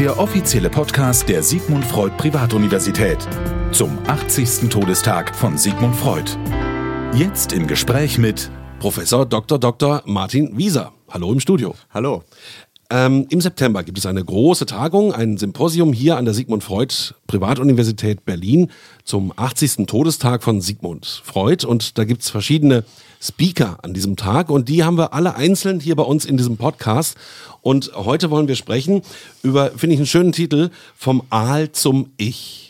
der offizielle Podcast der Sigmund Freud Privatuniversität zum 80. Todestag von Sigmund Freud. Jetzt im Gespräch mit Professor Dr. Dr. Martin Wieser. Hallo im Studio. Hallo. Ähm, Im September gibt es eine große Tagung, ein Symposium hier an der Sigmund Freud Privatuniversität Berlin zum 80. Todestag von Sigmund Freud. Und da gibt es verschiedene Speaker an diesem Tag und die haben wir alle einzeln hier bei uns in diesem Podcast. Und heute wollen wir sprechen über, finde ich einen schönen Titel, vom Aal zum Ich.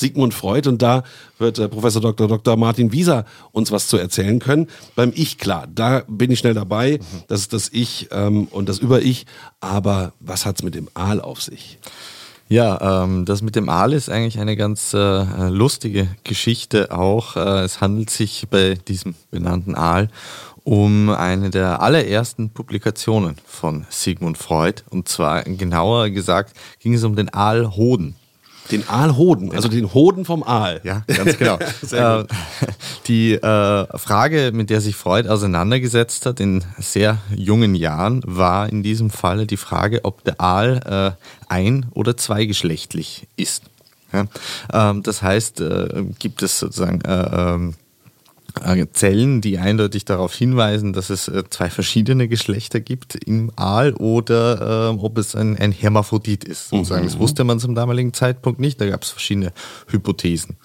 Sigmund Freud und da wird äh, Professor Dr. Dr. Martin Wieser uns was zu erzählen können. Beim Ich, klar, da bin ich schnell dabei. Mhm. Das ist das Ich ähm, und das Über-Ich. Aber was hat es mit dem Aal auf sich? Ja, ähm, das mit dem Aal ist eigentlich eine ganz äh, lustige Geschichte auch. Äh, es handelt sich bei diesem benannten Aal um eine der allerersten Publikationen von Sigmund Freud. Und zwar genauer gesagt ging es um den Aalhoden. Den Aalhoden, also den Hoden vom Aal. Ja, ganz genau. äh, die äh, Frage, mit der sich Freud auseinandergesetzt hat in sehr jungen Jahren, war in diesem Falle die Frage, ob der Aal äh, ein- oder zweigeschlechtlich ist. Ja? Ähm, das heißt, äh, gibt es sozusagen äh, ähm, äh, Zellen, die eindeutig darauf hinweisen, dass es äh, zwei verschiedene Geschlechter gibt im Aal oder äh, ob es ein, ein Hermaphrodit ist. Sozusagen. Mhm. Das wusste man zum damaligen Zeitpunkt nicht, da gab es verschiedene Hypothesen.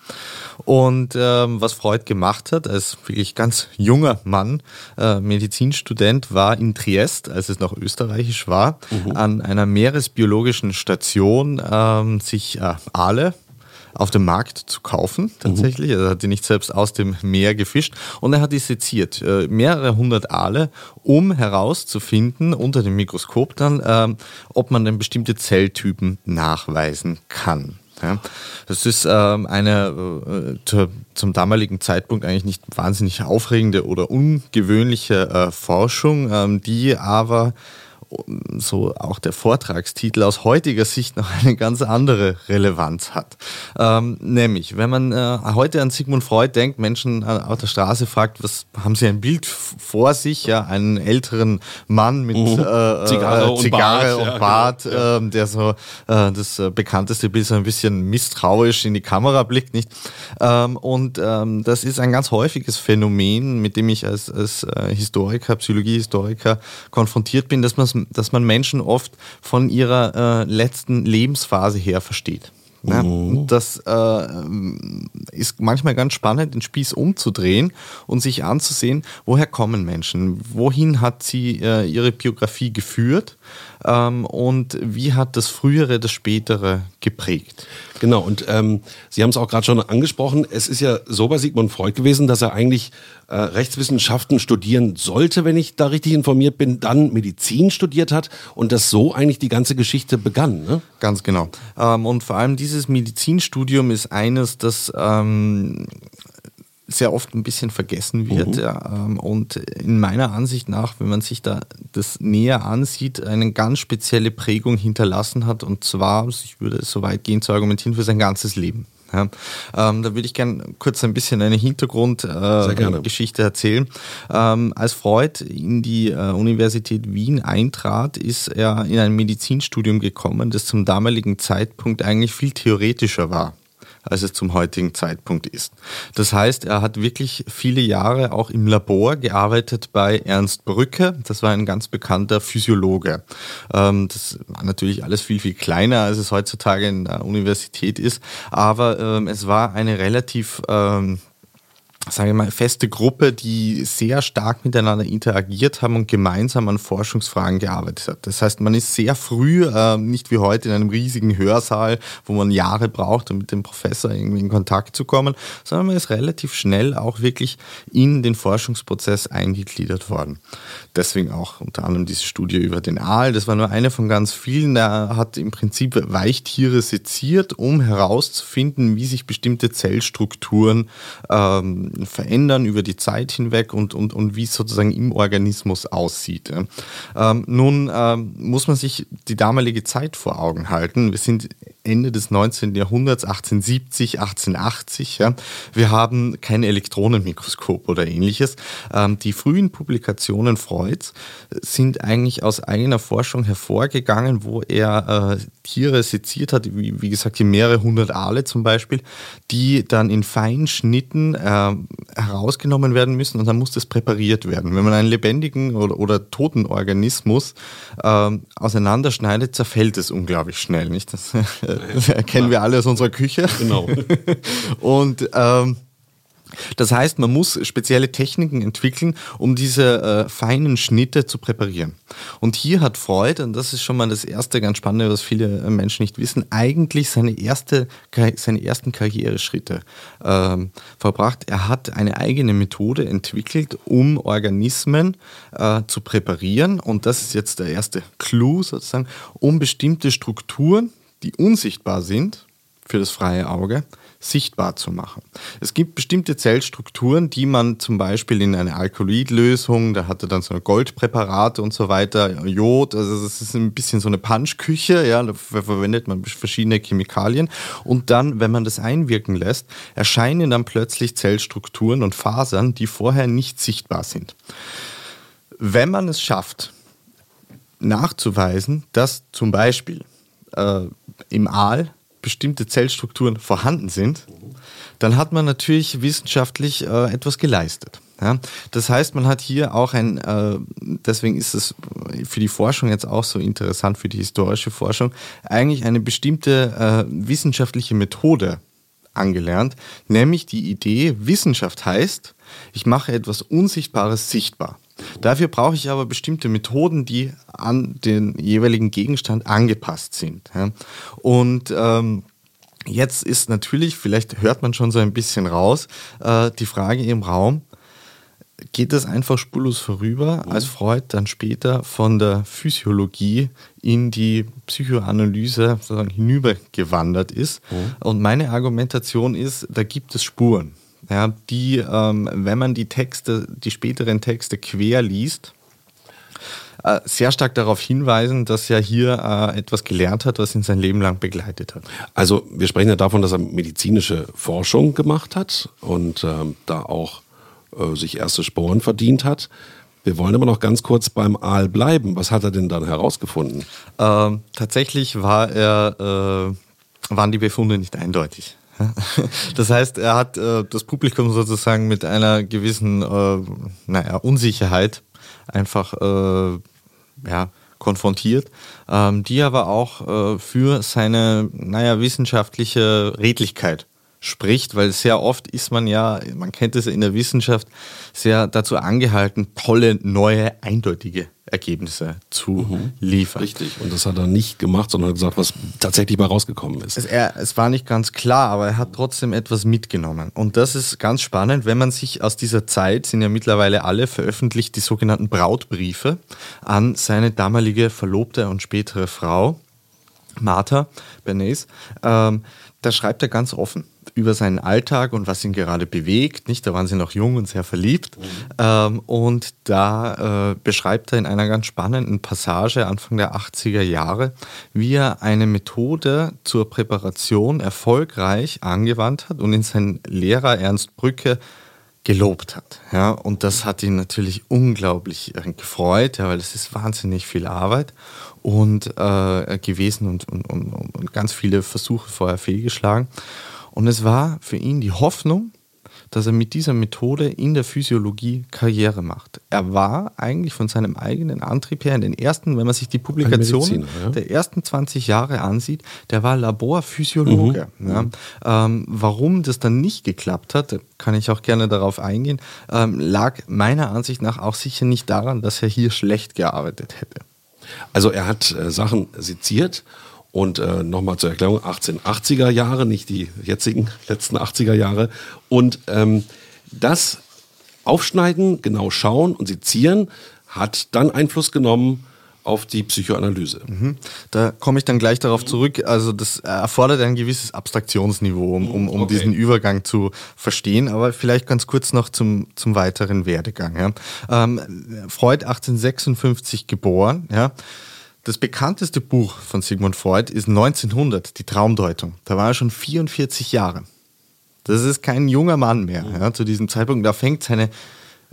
Und ähm, was Freud gemacht hat, als wirklich ganz junger Mann, äh, Medizinstudent, war in Triest, als es noch österreichisch war, mhm. an einer meeresbiologischen Station ähm, sich äh, Aale auf dem Markt zu kaufen, tatsächlich. Mhm. Er hat die nicht selbst aus dem Meer gefischt und er hat die seziert, äh, mehrere hundert Aale, um herauszufinden, unter dem Mikroskop dann, äh, ob man denn bestimmte Zelltypen nachweisen kann. Ja, das ist ähm, eine äh, zum damaligen Zeitpunkt eigentlich nicht wahnsinnig aufregende oder ungewöhnliche äh, Forschung, ähm, die aber so auch der Vortragstitel aus heutiger Sicht noch eine ganz andere Relevanz hat. Ähm, nämlich, wenn man äh, heute an Sigmund Freud denkt, Menschen äh, auf der Straße fragt, was haben sie ein Bild vor sich, ja, einen älteren Mann mit mhm. äh, Zigarre, und Zigarre und Bart, und Bart ja, genau. der so äh, das äh, bekannteste Bild so ein bisschen misstrauisch in die Kamera blickt, nicht? Ähm, und ähm, das ist ein ganz häufiges Phänomen, mit dem ich als, als äh, Historiker, Psychologiehistoriker konfrontiert bin, dass man dass man Menschen oft von ihrer äh, letzten Lebensphase her versteht. Ja, mhm. Das äh, ist manchmal ganz spannend, den Spieß umzudrehen und sich anzusehen, woher kommen Menschen, wohin hat sie äh, ihre Biografie geführt ähm, und wie hat das Frühere das Spätere geprägt. Genau, und ähm, Sie haben es auch gerade schon angesprochen, es ist ja so bei Sigmund Freud gewesen, dass er eigentlich äh, Rechtswissenschaften studieren sollte, wenn ich da richtig informiert bin, dann Medizin studiert hat und dass so eigentlich die ganze Geschichte begann. Ne? Ganz genau. Ähm, und vor allem dieses Medizinstudium ist eines, das ähm, sehr oft ein bisschen vergessen wird. Mhm. Ja, ähm, und in meiner Ansicht nach, wenn man sich da das näher ansieht, eine ganz spezielle Prägung hinterlassen hat. Und zwar, ich würde es so weit gehen zu argumentieren, für sein ganzes Leben. Ja, ähm, da würde ich gerne kurz ein bisschen eine Hintergrundgeschichte äh, erzählen. Ähm, als Freud in die äh, Universität Wien eintrat, ist er in ein Medizinstudium gekommen, das zum damaligen Zeitpunkt eigentlich viel theoretischer war als es zum heutigen Zeitpunkt ist. Das heißt, er hat wirklich viele Jahre auch im Labor gearbeitet bei Ernst Brücke. Das war ein ganz bekannter Physiologe. Ähm, das war natürlich alles viel, viel kleiner, als es heutzutage in der Universität ist. Aber ähm, es war eine relativ ähm, sage ich mal, feste Gruppe, die sehr stark miteinander interagiert haben und gemeinsam an Forschungsfragen gearbeitet hat. Das heißt, man ist sehr früh, äh, nicht wie heute in einem riesigen Hörsaal, wo man Jahre braucht, um mit dem Professor irgendwie in Kontakt zu kommen, sondern man ist relativ schnell auch wirklich in den Forschungsprozess eingegliedert worden. Deswegen auch unter anderem diese Studie über den Aal. Das war nur eine von ganz vielen. Er hat im Prinzip Weichtiere seziert, um herauszufinden, wie sich bestimmte Zellstrukturen ähm, verändern über die Zeit hinweg und, und, und wie es sozusagen im Organismus aussieht. Ähm, nun ähm, muss man sich die damalige Zeit vor Augen halten. Wir sind Ende des 19. Jahrhunderts, 1870, 1880. Ja. Wir haben kein Elektronenmikroskop oder ähnliches. Ähm, die frühen Publikationen Freuds sind eigentlich aus eigener Forschung hervorgegangen, wo er äh, Tiere seziert hat, wie, wie gesagt, hier mehrere hundert Aale zum Beispiel, die dann in feinen Schnitten äh, herausgenommen werden müssen und dann muss das präpariert werden. Wenn man einen lebendigen oder, oder toten Organismus äh, auseinanderschneidet, zerfällt es unglaublich schnell. Nicht? Das erkennen wir alle aus unserer Küche. Genau. und ähm, das heißt, man muss spezielle Techniken entwickeln, um diese äh, feinen Schnitte zu präparieren. Und hier hat Freud, und das ist schon mal das erste ganz Spannende, was viele äh, Menschen nicht wissen, eigentlich seine, erste, seine ersten Karriereschritte ähm, verbracht. Er hat eine eigene Methode entwickelt, um Organismen äh, zu präparieren. Und das ist jetzt der erste Clou sozusagen, um bestimmte Strukturen, die unsichtbar sind für das freie Auge, sichtbar zu machen. Es gibt bestimmte Zellstrukturen, die man zum Beispiel in eine Alkaloidlösung, da hatte dann so Goldpräparate und so weiter, Jod, also das ist ein bisschen so eine Punchküche, ja, da verwendet man verschiedene Chemikalien und dann, wenn man das einwirken lässt, erscheinen dann plötzlich Zellstrukturen und Fasern, die vorher nicht sichtbar sind. Wenn man es schafft, nachzuweisen, dass zum Beispiel äh, im Aal bestimmte Zellstrukturen vorhanden sind, dann hat man natürlich wissenschaftlich äh, etwas geleistet. Ja? Das heißt, man hat hier auch ein, äh, deswegen ist es für die Forschung jetzt auch so interessant, für die historische Forschung, eigentlich eine bestimmte äh, wissenschaftliche Methode angelernt, nämlich die Idee, Wissenschaft heißt, ich mache etwas Unsichtbares sichtbar. Dafür brauche ich aber bestimmte Methoden, die an den jeweiligen Gegenstand angepasst sind. Und ähm, jetzt ist natürlich, vielleicht hört man schon so ein bisschen raus, äh, die Frage im Raum, geht das einfach spurlos vorüber, mhm. als Freud dann später von der Physiologie in die Psychoanalyse sozusagen hinübergewandert ist. Mhm. Und meine Argumentation ist, da gibt es Spuren ja, die, ähm, wenn man die Texte, die späteren Texte quer liest, äh, sehr stark darauf hinweisen, dass er hier äh, etwas gelernt hat, was ihn sein Leben lang begleitet hat. Also wir sprechen ja davon, dass er medizinische Forschung gemacht hat und ähm, da auch äh, sich erste Sporen verdient hat. Wir wollen aber noch ganz kurz beim Aal bleiben. Was hat er denn dann herausgefunden? Ähm, tatsächlich war er, äh, waren die Befunde nicht eindeutig. Das heißt, er hat äh, das Publikum sozusagen mit einer gewissen äh, naja, Unsicherheit einfach äh, ja, konfrontiert, ähm, die aber auch äh, für seine naja, wissenschaftliche Redlichkeit spricht, weil sehr oft ist man ja, man kennt es in der Wissenschaft, sehr dazu angehalten, tolle, neue, eindeutige Ergebnisse zu mhm. liefern. Richtig. Und das hat er nicht gemacht, sondern gesagt, was tatsächlich mal rausgekommen ist. Es, er, es war nicht ganz klar, aber er hat trotzdem etwas mitgenommen. Und das ist ganz spannend, wenn man sich aus dieser Zeit, sind ja mittlerweile alle veröffentlicht, die sogenannten Brautbriefe an seine damalige Verlobte und spätere Frau, Martha Bernays. Ähm, da schreibt er ganz offen über seinen Alltag und was ihn gerade bewegt. Nicht, da waren sie noch jung und sehr verliebt. Mhm. Ähm, und da äh, beschreibt er in einer ganz spannenden Passage Anfang der 80er Jahre, wie er eine Methode zur Präparation erfolgreich angewandt hat und in seinen Lehrer Ernst Brücke gelobt hat. Ja, und das hat ihn natürlich unglaublich äh, gefreut, ja, weil es ist wahnsinnig viel Arbeit und äh, gewesen und, und, und, und ganz viele Versuche vorher fehlgeschlagen. Und es war für ihn die Hoffnung, dass er mit dieser Methode in der Physiologie Karriere macht. Er war eigentlich von seinem eigenen Antrieb her in den ersten, wenn man sich die Publikation ja. der ersten 20 Jahre ansieht, der war Laborphysiologe. Mhm. Ja. Ähm, warum das dann nicht geklappt hat, kann ich auch gerne darauf eingehen, ähm, lag meiner Ansicht nach auch sicher nicht daran, dass er hier schlecht gearbeitet hätte. Also er hat äh, Sachen seziert und äh, nochmal zur Erklärung, 1880er Jahre, nicht die jetzigen letzten 80er Jahre. Und ähm, das Aufschneiden, genau schauen und sezieren hat dann Einfluss genommen auf die Psychoanalyse. Mhm. Da komme ich dann gleich darauf zurück. Also das erfordert ein gewisses Abstraktionsniveau, um, um, um okay. diesen Übergang zu verstehen. Aber vielleicht ganz kurz noch zum, zum weiteren Werdegang. Ja. Ähm, Freud 1856 geboren. Ja Das bekannteste Buch von Sigmund Freud ist 1900, die Traumdeutung. Da war er schon 44 Jahre. Das ist kein junger Mann mehr ja, zu diesem Zeitpunkt. Da fängt seine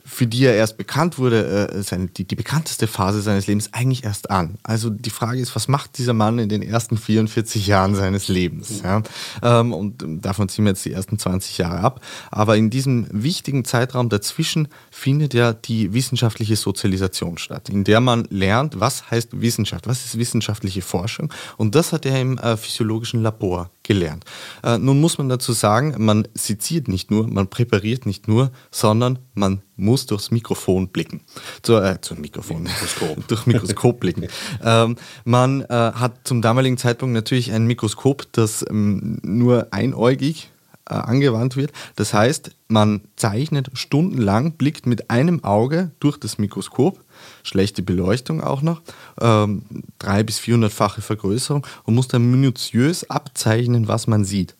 für die er erst bekannt wurde, äh, seine, die, die bekannteste Phase seines Lebens eigentlich erst an. Also die Frage ist, was macht dieser Mann in den ersten 44 Jahren seines Lebens? Ja? Ähm, und davon ziehen wir jetzt die ersten 20 Jahre ab. Aber in diesem wichtigen Zeitraum dazwischen findet ja die wissenschaftliche Sozialisation statt, in der man lernt, was heißt Wissenschaft, was ist wissenschaftliche Forschung. Und das hat er im äh, physiologischen Labor gelernt. Äh, nun muss man dazu sagen, man seziert nicht nur, man präpariert nicht nur, sondern man muss durchs Mikrofon blicken. Zu, äh, zum Mikrofon. Mikroskop. durch Mikroskop blicken. Ähm, man äh, hat zum damaligen Zeitpunkt natürlich ein Mikroskop, das ähm, nur einäugig äh, angewandt wird. Das heißt, man zeichnet stundenlang, blickt mit einem Auge durch das Mikroskop, schlechte Beleuchtung auch noch, ähm, drei bis vierhundertfache Vergrößerung und muss dann minutiös abzeichnen, was man sieht.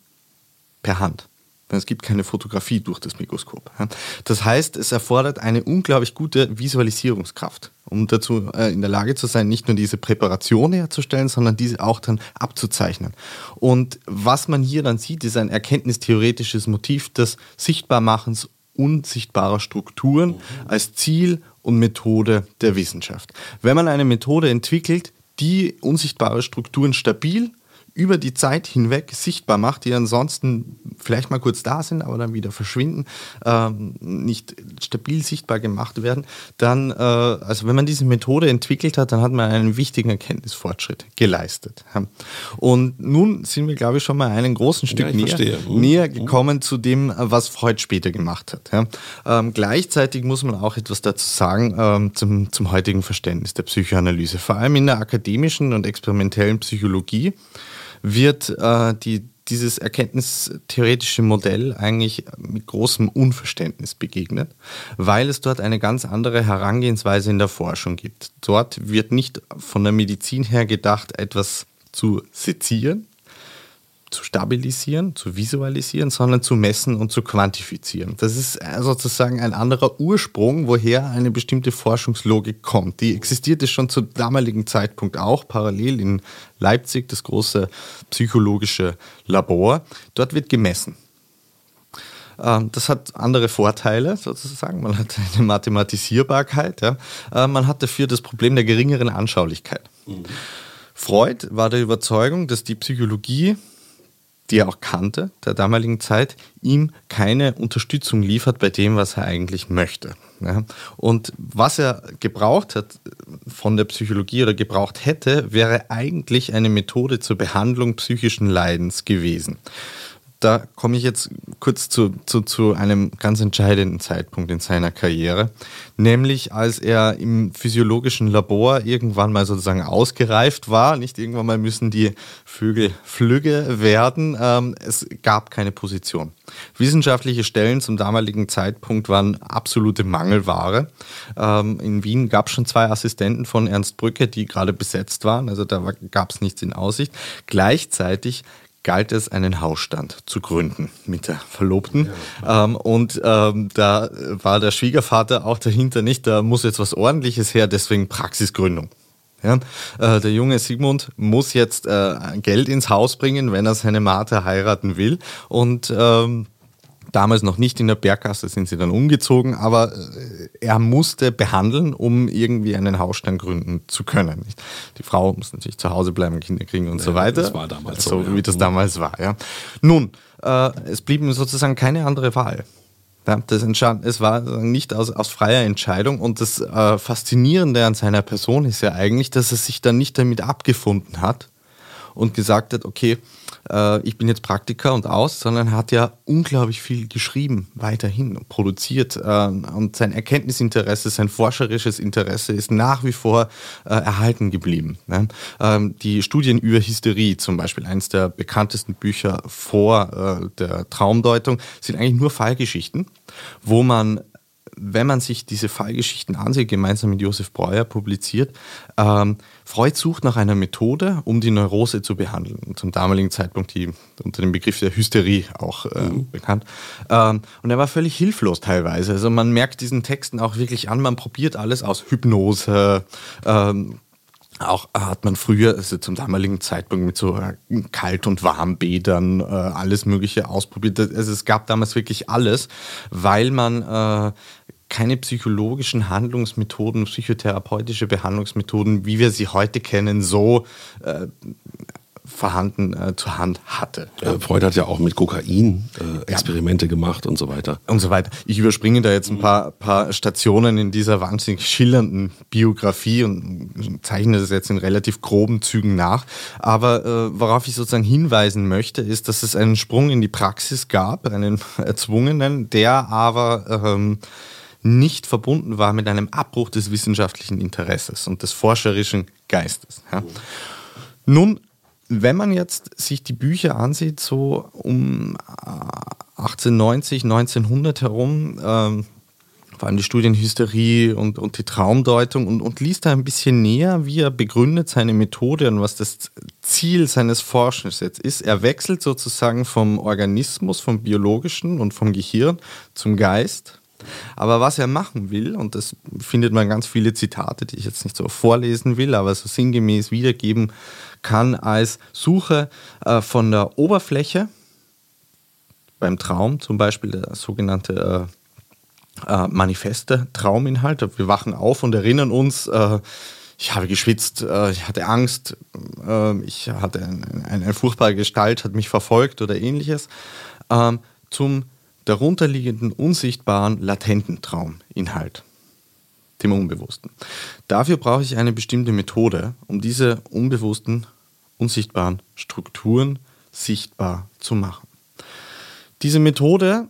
Per Hand. Es gibt keine Fotografie durch das Mikroskop. Das heißt, es erfordert eine unglaublich gute Visualisierungskraft, um dazu äh, in der Lage zu sein, nicht nur diese Präparation herzustellen, sondern diese auch dann abzuzeichnen. Und was man hier dann sieht, ist ein erkenntnistheoretisches Motiv des Sichtbarmachens unsichtbarer Strukturen als Ziel und Methode der Wissenschaft. Wenn man eine Methode entwickelt, die unsichtbare Strukturen stabil über die Zeit hinweg sichtbar macht, die ansonsten vielleicht mal kurz da sind, aber dann wieder verschwinden, ähm, nicht stabil sichtbar gemacht werden, dann, äh, also wenn man diese Methode entwickelt hat, dann hat man einen wichtigen Erkenntnisfortschritt geleistet. Und nun sind wir, glaube ich, schon mal einen großen Stück ja, näher, mhm. näher, mhm. gekommen zu dem, was Freud später gemacht hat. Ja. Ähm, gleichzeitig muss man auch etwas dazu sagen ähm, zum, zum heutigen Verständnis der Psychoanalyse, vor allem in der akademischen und experimentellen Psychologie wird äh, die, dieses erkenntnistheoretische Modell eigentlich mit großem Unverständnis begegnet, weil es dort eine ganz andere Herangehensweise in der Forschung gibt. Dort wird nicht von der Medizin her gedacht, etwas zu sezieren, zu stabilisieren, zu visualisieren, sondern zu messen und zu quantifizieren. Das ist äh, sozusagen ein anderer Ursprung, woher eine bestimmte Forschungslogik kommt. Die existierte schon zu damaligen Zeitpunkt auch parallel in Leipzig, das große psychologische Labor. Dort wird gemessen. Ähm, das hat andere Vorteile sozusagen. Man hat eine Mathematisierbarkeit. Ja. Äh, man hat dafür das Problem der geringeren Anschaulichkeit. Mhm. Freud war der Überzeugung, dass die Psychologie die er auch kannte, der damaligen Zeit, ihm keine Unterstützung liefert bei dem, was er eigentlich möchte. Ja. Und was er gebraucht hat von der Psychologie oder gebraucht hätte, wäre eigentlich eine Methode zur Behandlung psychischen Leidens gewesen da komme ich jetzt kurz zu, zu, zu einem ganz entscheidenden Zeitpunkt in seiner Karriere, nämlich als er im physiologischen Labor irgendwann mal sozusagen ausgereift war. Nicht irgendwann mal müssen die Vögel flügge werden. Ähm, es gab keine Position. Wissenschaftliche Stellen zum damaligen Zeitpunkt waren absolute Mangelware. Ähm, in Wien gab es schon zwei Assistenten von Ernst Brücke, die gerade besetzt waren. Also da gab es nichts in Aussicht. Gleichzeitig galt es, einen Hausstand zu gründen mit der Verlobten. Ja. Ähm, und ähm, da war der Schwiegervater auch dahinter nicht, da muss jetzt was Ordentliches her, deswegen Praxisgründung. Ja, äh, der junge Sigmund muss jetzt äh, Geld ins Haus bringen, wenn er seine Martha heiraten will. Und ähm, damals noch nicht in der Berggasse, sind sie dann umgezogen, aber äh, er musste behandeln, um irgendwie einen Hausstand gründen zu können. Die Frau muss natürlich zu Hause bleiben, Kinder kriegen und ja, so weiter. Das war damals so, so wie das damals war. Ja. Nun, äh, es blieb ihm sozusagen keine andere Wahl. Ja, das entstand, es war nicht aus, aus freier Entscheidung und das äh, Faszinierende an seiner Person ist ja eigentlich, dass er sich dann nicht damit abgefunden hat und gesagt hat, okay, äh, ich bin jetzt Praktiker und aus, sondern hat ja unglaublich viel geschrieben, weiterhin produziert. Äh, und sein Erkenntnisinteresse, sein forscherisches Interesse ist nach wie vor äh, erhalten geblieben. Ne? Ähm, die Studien über Hysterie, zum Beispiel eines der bekanntesten Bücher vor äh, der Traumdeutung, sind eigentlich nur Fallgeschichten, wo man wenn man sich diese Fallgeschichten ansieht, gemeinsam mit Josef Breuer publiziert, ähm, Freud sucht nach einer Methode, um die Neurose zu behandeln. Zum damaligen Zeitpunkt die unter dem Begriff der Hysterie auch äh, mhm. bekannt. Ähm, und er war völlig hilflos teilweise. Also man merkt diesen Texten auch wirklich an, man probiert alles aus Hypnose, ähm, auch hat man früher, also zum damaligen Zeitpunkt mit so äh, Kalt- und Warmbädern, äh, alles Mögliche ausprobiert. Also es gab damals wirklich alles, weil man äh, keine psychologischen Handlungsmethoden, psychotherapeutische Behandlungsmethoden, wie wir sie heute kennen, so äh, vorhanden äh, zur Hand hatte. Äh, Freud hat ja auch mit Kokain äh, Experimente ja. gemacht und so weiter. Und so weiter. Ich überspringe da jetzt ein paar, paar Stationen in dieser wahnsinnig schillernden Biografie und zeichne das jetzt in relativ groben Zügen nach. Aber äh, worauf ich sozusagen hinweisen möchte, ist, dass es einen Sprung in die Praxis gab, einen erzwungenen, der aber ähm, nicht verbunden war mit einem Abbruch des wissenschaftlichen Interesses und des forscherischen Geistes. Ja. Nun wenn man jetzt sich die Bücher ansieht, so um 1890, äh, 1900 herum, ähm, vor allem die Studienhysterie und, und die Traumdeutung und, und liest da ein bisschen näher, wie er begründet seine Methode und was das Ziel seines Forschens jetzt ist. Er wechselt sozusagen vom Organismus, vom biologischen und vom Gehirn zum Geist. Aber was er machen will, und das findet man ganz viele Zitate, die ich jetzt nicht so vorlesen will, aber so sinngemäß wiedergeben kann als Suche äh, von der Oberfläche, beim Traum zum Beispiel der sogenannte äh, äh, manifeste Trauminhalt. Wir wachen auf und erinnern uns, äh, ich habe geschwitzt, äh, ich hatte Angst, äh, ich hatte eine, eine, furchtbare Gestalt, hat mich verfolgt oder ähnliches, ähm, zum darunterliegenden, unsichtbaren, latenten Trauminhalt dem Unbewussten. Dafür brauche ich eine bestimmte Methode, um diese unbewussten, unsichtbaren Strukturen sichtbar zu machen. Diese Methode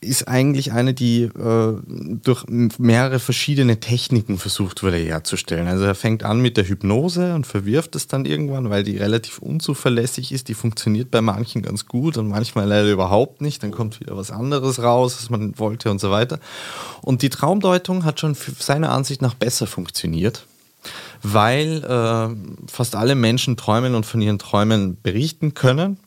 Ist eigentlich eine, die äh, durch mehrere verschiedene Techniken versucht wurde herzustellen. Also er fängt an mit der Hypnose und verwirft es dann irgendwann, weil die relativ unzuverlässig ist. Die funktioniert bei manchen ganz gut und manchmal leider überhaupt nicht. Dann kommt wieder was anderes raus, was man wollte und so weiter. Und die Traumdeutung hat schon seiner Ansicht nach besser funktioniert weil äh, fast alle Menschen träumen und von ihren Träumen berichten können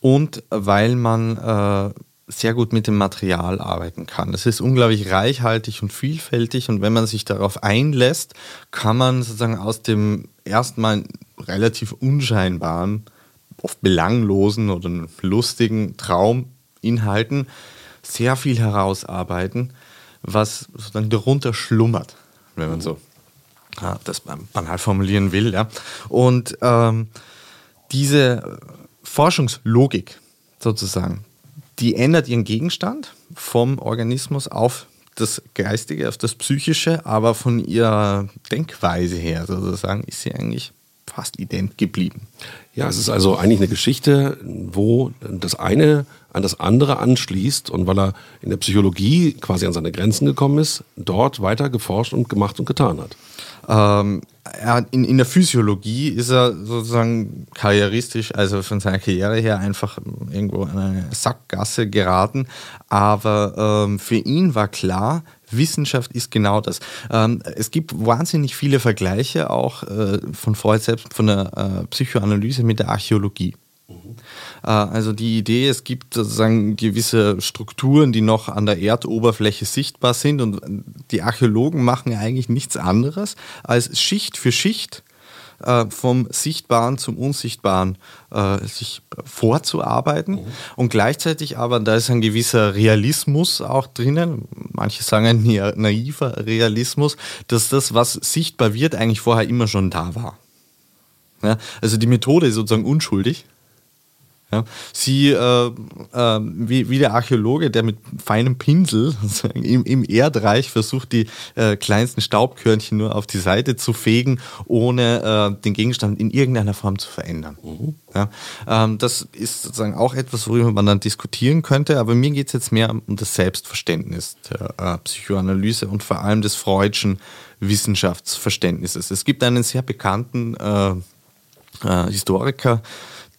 und weil man äh, sehr gut mit dem Material arbeiten kann. Es ist unglaublich reichhaltig und vielfältig und wenn man sich darauf einlässt, kann man sozusagen aus dem erstmal relativ unscheinbaren, oft belanglosen oder lustigen Trauminhalten sehr viel herausarbeiten, was sozusagen darunter schlummert, wenn man so ja, das banal formulieren will. Ja. Und ähm, diese Forschungslogik sozusagen, die ändert ihren Gegenstand vom Organismus auf das Geistige, auf das Psychische, aber von ihrer Denkweise her sozusagen ist sie eigentlich fast ident geblieben. Ja, es ist also eigentlich eine Geschichte, wo das eine an das andere anschließt und weil er in der Psychologie quasi an seine Grenzen gekommen ist, dort weiter geforscht und gemacht und getan hat. Ähm, in, in der Physiologie ist er sozusagen karrieristisch, also von seiner Karriere her einfach irgendwo in eine Sackgasse geraten. Aber ähm, für ihn war klar, Wissenschaft ist genau das. Ähm, es gibt wahnsinnig viele Vergleiche auch äh, von Freud selbst, von der äh, Psychoanalyse mit der Archäologie. Äh, also die Idee, es gibt sozusagen gewisse Strukturen, die noch an der Erdoberfläche sichtbar sind und die Archäologen machen eigentlich nichts anderes, als Schicht für Schicht äh, vom Sichtbaren zum Unsichtbaren äh, sich vorzuarbeiten mhm. und gleichzeitig aber, da ist ein gewisser Realismus auch drinnen, manche sagen ein naiver Realismus, dass das, was sichtbar wird, eigentlich vorher immer schon da war. Ja, also die Methode ist sozusagen unschuldig, Ja, sie, äh, äh, wie, wie, der Archäologe, der mit feinem Pinsel im, im, Erdreich versucht, die äh, kleinsten Staubkörnchen nur auf die Seite zu fegen, ohne äh, den Gegenstand in irgendeiner Form zu verändern. Mhm. Ja, ähm, das ist sozusagen auch etwas, worüber man dann diskutieren könnte, aber mir geht es jetzt mehr um das Selbstverständnis der äh, Psychoanalyse und vor allem des freudschen Wissenschaftsverständnisses. Es gibt einen sehr bekannten äh, Historiker,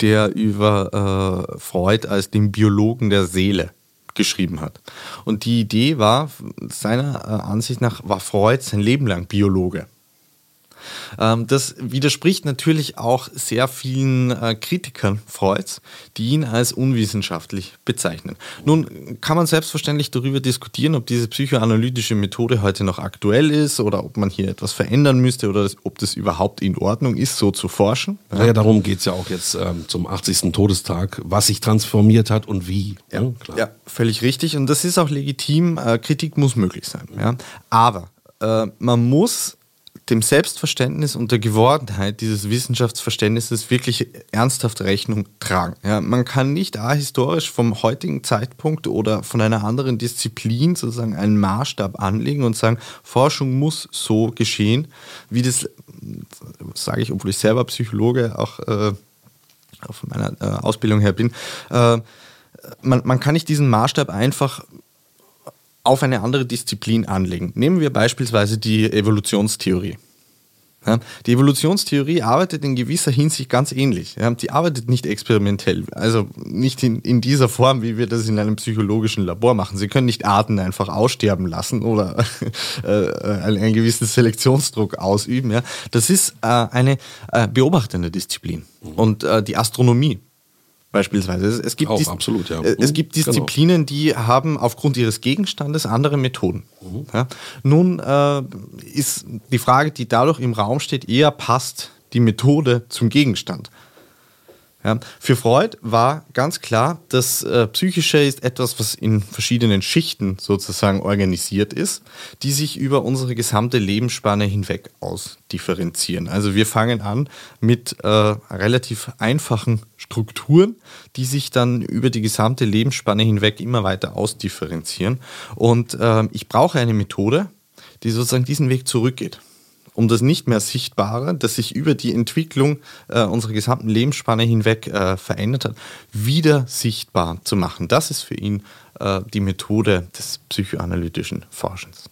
der über äh, Freud als den Biologen der Seele geschrieben hat. Und die Idee war, seiner äh, Ansicht nach war Freud sein Leben lang Biologe. Ähm, das widerspricht natürlich auch sehr vielen äh, Kritikern Freuds, die ihn als unwissenschaftlich bezeichnen. Nun kann man selbstverständlich darüber diskutieren, ob diese psychoanalytische Methode heute noch aktuell ist oder ob man hier etwas verändern müsste oder ob das überhaupt in Ordnung ist, so zu forschen. Ja, ja darum geht es ja auch jetzt ähm, zum 80. Todestag, was sich transformiert hat und wie. Ja, ja, ja völlig richtig. Und das ist auch legitim. Äh, Kritik muss möglich sein. Ja? Aber äh, man muss dem Selbstverständnis und der Gewordenheit dieses Wissenschaftsverständnisses wirklich ernsthaft Rechnung tragen. Ja, man kann nicht ahistorisch vom heutigen Zeitpunkt oder von einer anderen Disziplin sozusagen einen Maßstab anlegen und sagen, Forschung muss so geschehen, wie das, sage ich, obwohl ich selber Psychologe auch äh, von meiner äh, Ausbildung her bin, äh, man, man kann nicht diesen Maßstab einfach auf eine andere Disziplin anlegen. Nehmen wir beispielsweise die Evolutionstheorie. Ja, die Evolutionstheorie arbeitet in gewisser Hinsicht ganz ähnlich. Ja, die arbeitet nicht experimentell, also nicht in, in, dieser Form, wie wir das in einem psychologischen Labor machen. Sie können nicht Arten einfach aussterben lassen oder äh, einen, gewissen Selektionsdruck ausüben. Ja. Das ist äh, eine äh, beobachtende Disziplin. Und äh, die Astronomie beispielsweise. Es, es gibt, Auch, absolut, ja. Äh, es gibt genau. Disziplinen, genau. die haben aufgrund ihres Gegenstandes andere Methoden. Mhm. Ja. Nun äh, ist die Frage, die dadurch im Raum steht, eher passt die Methode zum Gegenstand. Ja, für Freud war ganz klar, das äh, Psychische ist etwas, was in verschiedenen Schichten sozusagen organisiert ist, die sich über unsere gesamte Lebensspanne hinweg ausdifferenzieren. Also wir fangen an mit äh, relativ einfachen Strukturen, die sich dann über die gesamte Lebensspanne hinweg immer weiter ausdifferenzieren. Und äh, ich brauche eine Methode, die sozusagen diesen Weg zurückgeht um das nicht mehr Sichtbare, das sich über die Entwicklung äh, unserer gesamten Lebensspanne hinweg äh, verändert hat, wieder sichtbar zu machen. Das ist für ihn äh, die Methode des psychoanalytischen Forschens.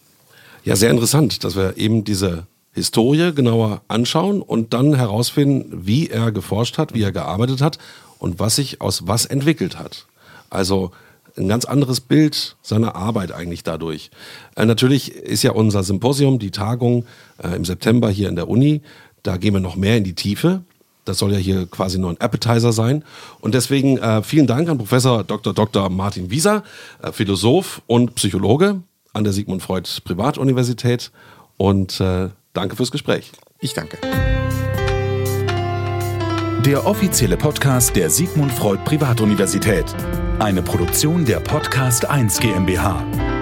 Ja, sehr interessant, dass wir eben diese Historie genauer anschauen und dann herausfinden, wie er geforscht hat, wie er gearbeitet hat und was sich aus was entwickelt hat. Also ein ganz anderes Bild seiner Arbeit eigentlich dadurch. Äh, natürlich ist ja unser Symposium, die Tagung äh, im September hier in der Uni, da gehen wir noch mehr in die Tiefe. Das soll ja hier quasi nur ein Appetizer sein. Und deswegen äh, vielen Dank an Professor Dr. Dr. Martin Wieser, äh, Philosoph und Psychologe an der Sigmund Freud Privatuniversität. Und äh, danke fürs Gespräch. Ich danke. Der offizielle Podcast der Sigmund Freud Privatuniversität. Eine Produktion der Podcast 1 GmbH.